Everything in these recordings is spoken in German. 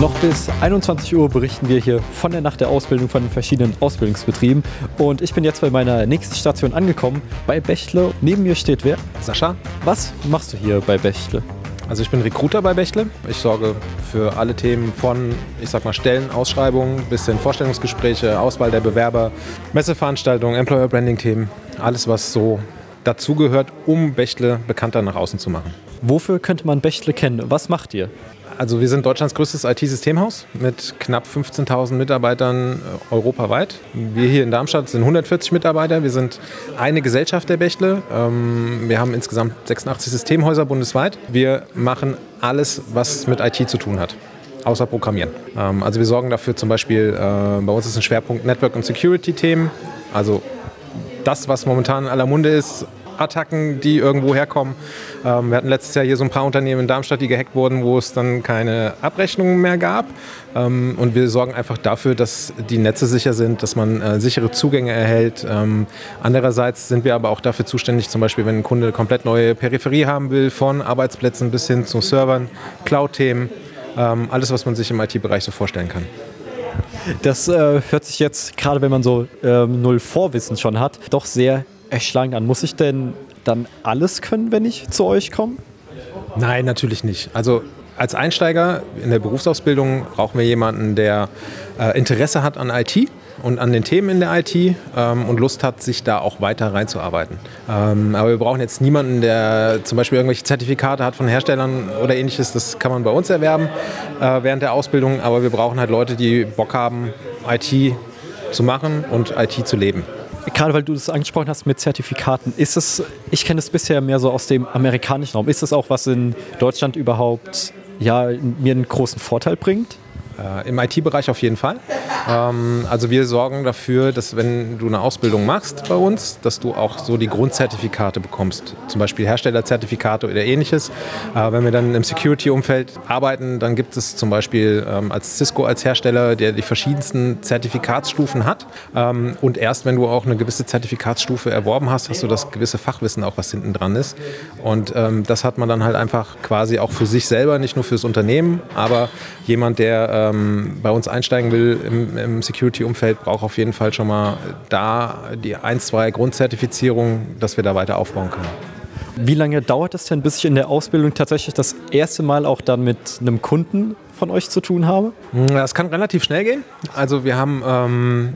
Noch bis 21 Uhr berichten wir hier von der Nacht der Ausbildung von den verschiedenen Ausbildungsbetrieben. Und ich bin jetzt bei meiner nächsten Station angekommen, bei Bechtle. Neben mir steht wer? Sascha. Was machst du hier bei Bechtle? Also ich bin Recruiter bei Bechtle. Ich sorge für alle Themen von, ich sag mal, Stellenausschreibungen bis hin Vorstellungsgespräche, Auswahl der Bewerber, Messeveranstaltungen, Employer Branding Themen, alles was so dazugehört, um Bechtle bekannter nach außen zu machen. Wofür könnte man Bechtle kennen? Was macht ihr? Also wir sind Deutschlands größtes IT-Systemhaus mit knapp 15.000 Mitarbeitern äh, europaweit. Wir hier in Darmstadt sind 140 Mitarbeiter. Wir sind eine Gesellschaft der Bechtle. Ähm, wir haben insgesamt 86 Systemhäuser bundesweit. Wir machen alles, was mit IT zu tun hat außer Programmieren. Ähm, also wir sorgen dafür zum Beispiel, äh, bei uns ist ein Schwerpunkt Network- und Security-Themen. Also das, was momentan in aller Munde ist, Attacken, die irgendwo herkommen. Ähm, wir hatten letztes Jahr hier so ein paar Unternehmen in Darmstadt, die gehackt wurden, wo es dann keine Abrechnungen mehr gab. Ähm, und wir sorgen einfach dafür, dass die Netze sicher sind, dass man äh, sichere Zugänge erhält. Ähm, andererseits sind wir aber auch dafür zuständig, zum Beispiel, wenn ein Kunde komplett neue Peripherie haben will, von Arbeitsplätzen bis hin zu Servern, Cloud-Themen, ähm, alles, was man sich im IT-Bereich so vorstellen kann. Das äh, hört sich jetzt, gerade wenn man so ähm, null Vorwissen schon hat, doch sehr erschlagend an. Muss ich denn dann alles können, wenn ich zu euch komme? Nein, natürlich nicht. Also als Einsteiger in der Berufsausbildung brauchen wir jemanden, der äh, Interesse hat an IT und an den Themen in der IT ähm, und Lust hat, sich da auch weiter reinzuarbeiten. Ähm, aber wir brauchen jetzt niemanden, der zum Beispiel irgendwelche Zertifikate hat von Herstellern oder ähnliches. Das kann man bei uns erwerben äh, während der Ausbildung. Aber wir brauchen halt Leute, die Bock haben, IT zu machen und IT zu leben gerade weil du das angesprochen hast mit Zertifikaten, ist es, ich kenne es bisher mehr so aus dem amerikanischen Raum, ist es auch was in Deutschland überhaupt ja, mir einen großen Vorteil bringt? Äh, Im IT-Bereich auf jeden Fall. Ähm, also wir sorgen dafür, dass wenn du eine Ausbildung machst bei uns, dass du auch so die Grundzertifikate bekommst. Zum Beispiel Herstellerzertifikate oder ähnliches. Äh, wenn wir dann im Security-Umfeld arbeiten, dann gibt es zum Beispiel ähm, als Cisco als Hersteller, der die verschiedensten Zertifikatsstufen hat. Ähm, und erst wenn du auch eine gewisse Zertifikatsstufe erworben hast, hast du das gewisse Fachwissen auch, was hinten dran ist. Und ähm, das hat man dann halt einfach quasi auch für sich selber, nicht nur fürs Unternehmen, aber jemand, der ähm, bei uns einsteigen will im, im Security-Umfeld, braucht auf jeden Fall schon mal da die ein, zwei Grundzertifizierungen, dass wir da weiter aufbauen können. Wie lange dauert es denn, bis ich in der Ausbildung tatsächlich das erste Mal auch dann mit einem Kunden von euch zu tun habe? Das kann relativ schnell gehen. Also wir haben ähm,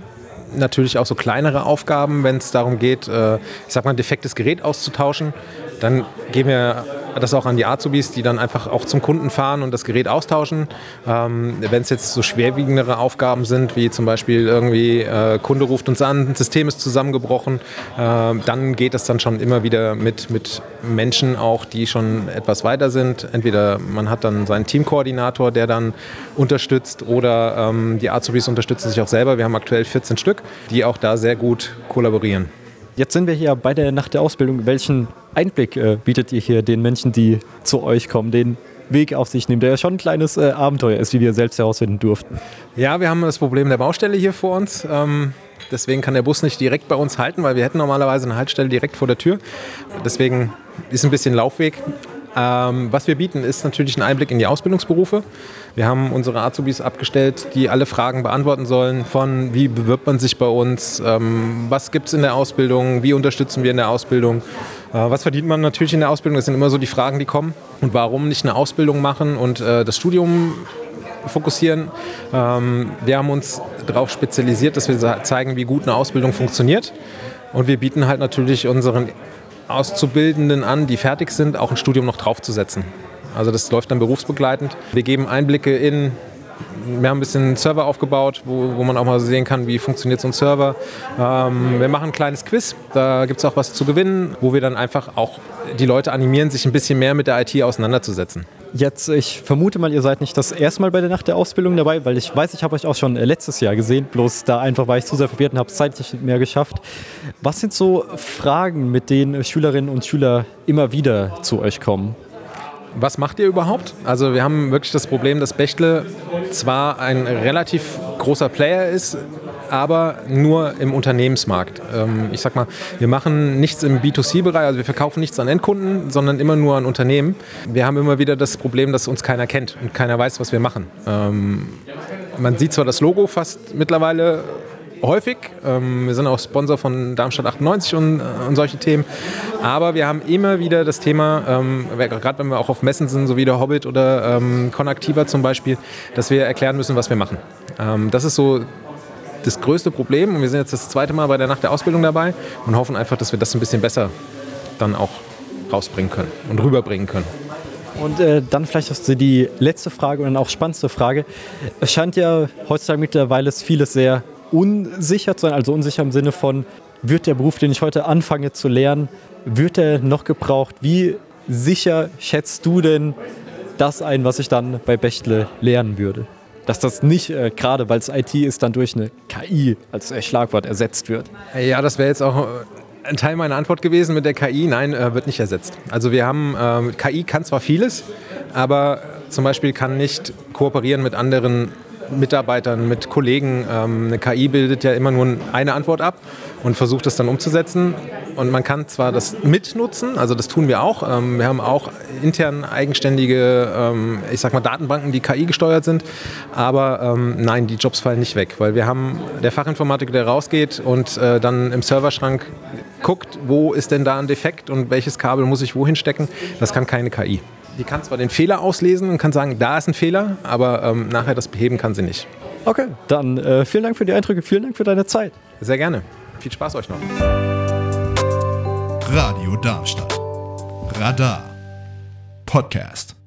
natürlich auch so kleinere Aufgaben, wenn es darum geht, äh, ich sag mal, ein defektes Gerät auszutauschen. Dann gehen wir das auch an die Azubis, die dann einfach auch zum Kunden fahren und das Gerät austauschen. Ähm, Wenn es jetzt so schwerwiegendere Aufgaben sind, wie zum Beispiel irgendwie äh, Kunde ruft uns an, System ist zusammengebrochen, äh, dann geht es dann schon immer wieder mit, mit Menschen auch, die schon etwas weiter sind. Entweder man hat dann seinen Teamkoordinator, der dann unterstützt oder ähm, die Azubis unterstützen sich auch selber. Wir haben aktuell 14 Stück, die auch da sehr gut kollaborieren. Jetzt sind wir hier bei der Nacht der Ausbildung. Welchen Einblick äh, bietet ihr hier den Menschen, die zu euch kommen, den Weg auf sich nehmen, der ja schon ein kleines äh, Abenteuer ist, wie wir selbst herausfinden durften? Ja, wir haben das Problem der Baustelle hier vor uns. Ähm, deswegen kann der Bus nicht direkt bei uns halten, weil wir hätten normalerweise eine Haltestelle direkt vor der Tür. Deswegen ist ein bisschen Laufweg. Ähm, was wir bieten, ist natürlich ein Einblick in die Ausbildungsberufe. Wir haben unsere Azubis abgestellt, die alle Fragen beantworten sollen von wie bewirbt man sich bei uns, ähm, was gibt es in der Ausbildung, wie unterstützen wir in der Ausbildung, äh, was verdient man natürlich in der Ausbildung, das sind immer so die Fragen, die kommen. Und warum nicht eine Ausbildung machen und äh, das Studium fokussieren. Ähm, wir haben uns darauf spezialisiert, dass wir zeigen, wie gut eine Ausbildung funktioniert. Und wir bieten halt natürlich unseren Auszubildenden an, die fertig sind, auch ein Studium noch draufzusetzen. Also das läuft dann berufsbegleitend. Wir geben Einblicke in wir haben ein bisschen Server aufgebaut, wo, wo man auch mal sehen kann, wie funktioniert so ein Server. Ähm, wir machen ein kleines Quiz, da gibt es auch was zu gewinnen, wo wir dann einfach auch die Leute animieren, sich ein bisschen mehr mit der IT auseinanderzusetzen. Jetzt, ich vermute mal, ihr seid nicht das erste Mal bei der Nacht der Ausbildung dabei, weil ich weiß, ich habe euch auch schon äh, letztes Jahr gesehen, bloß da einfach war ich zu sehr verwirrt und habe es zeitlich nicht mehr geschafft. Was sind so Fragen, mit denen Schülerinnen und Schüler immer wieder zu euch kommen? Was macht ihr überhaupt? Also wir haben wirklich das Problem, dass Bechtle zwar ein relativ großer Player ist, aber nur im Unternehmensmarkt. Ähm, ich sag mal, wir machen nichts im B2C-Bereich, also wir verkaufen nichts an Endkunden, sondern immer nur an Unternehmen. Wir haben immer wieder das Problem, dass uns keiner kennt und keiner weiß, was wir machen. Ähm, man sieht zwar das Logo fast mittlerweile häufig. Ähm, wir sind auch Sponsor von Darmstadt 98 und, äh, und solche Themen. Aber wir haben immer wieder das Thema, ähm, gerade wenn wir auch auf Messen sind, so wie der Hobbit oder ähm, Connactiva zum Beispiel, dass wir erklären müssen, was wir machen. Ähm, das ist so das größte Problem. Und wir sind jetzt das zweite Mal bei der Nacht der Ausbildung dabei und hoffen einfach, dass wir das ein bisschen besser dann auch rausbringen können und rüberbringen können. Und äh, dann vielleicht auch die letzte Frage und dann auch spannendste Frage. Es scheint ja heutzutage mittlerweile vieles sehr unsicher zu sein, also unsicher im Sinne von, wird der Beruf, den ich heute anfange zu lernen, wird er noch gebraucht? Wie sicher schätzt du denn das ein, was ich dann bei Bechtle lernen würde? Dass das nicht, äh, gerade weil es IT ist, dann durch eine KI als äh, Schlagwort ersetzt wird. Ja, das wäre jetzt auch äh, ein Teil meiner Antwort gewesen mit der KI. Nein, äh, wird nicht ersetzt. Also wir haben, äh, KI kann zwar vieles, aber zum Beispiel kann nicht kooperieren mit anderen Mitarbeitern, mit Kollegen. Ähm, eine KI bildet ja immer nur eine Antwort ab und versucht es dann umzusetzen. Und man kann zwar das mitnutzen, also das tun wir auch. Ähm, wir haben auch intern eigenständige, ähm, ich sag mal, Datenbanken, die KI gesteuert sind. Aber nein, die Jobs fallen nicht weg, weil wir haben der Fachinformatiker, der rausgeht und äh, dann im Serverschrank guckt, wo ist denn da ein Defekt und welches Kabel muss ich wohin stecken. Das kann keine KI. Die kann zwar den Fehler auslesen und kann sagen, da ist ein Fehler, aber ähm, nachher das beheben kann sie nicht. Okay, dann äh, vielen Dank für die Eindrücke, vielen Dank für deine Zeit. Sehr gerne. Viel Spaß euch noch. Radio Darmstadt. Radar. Podcast.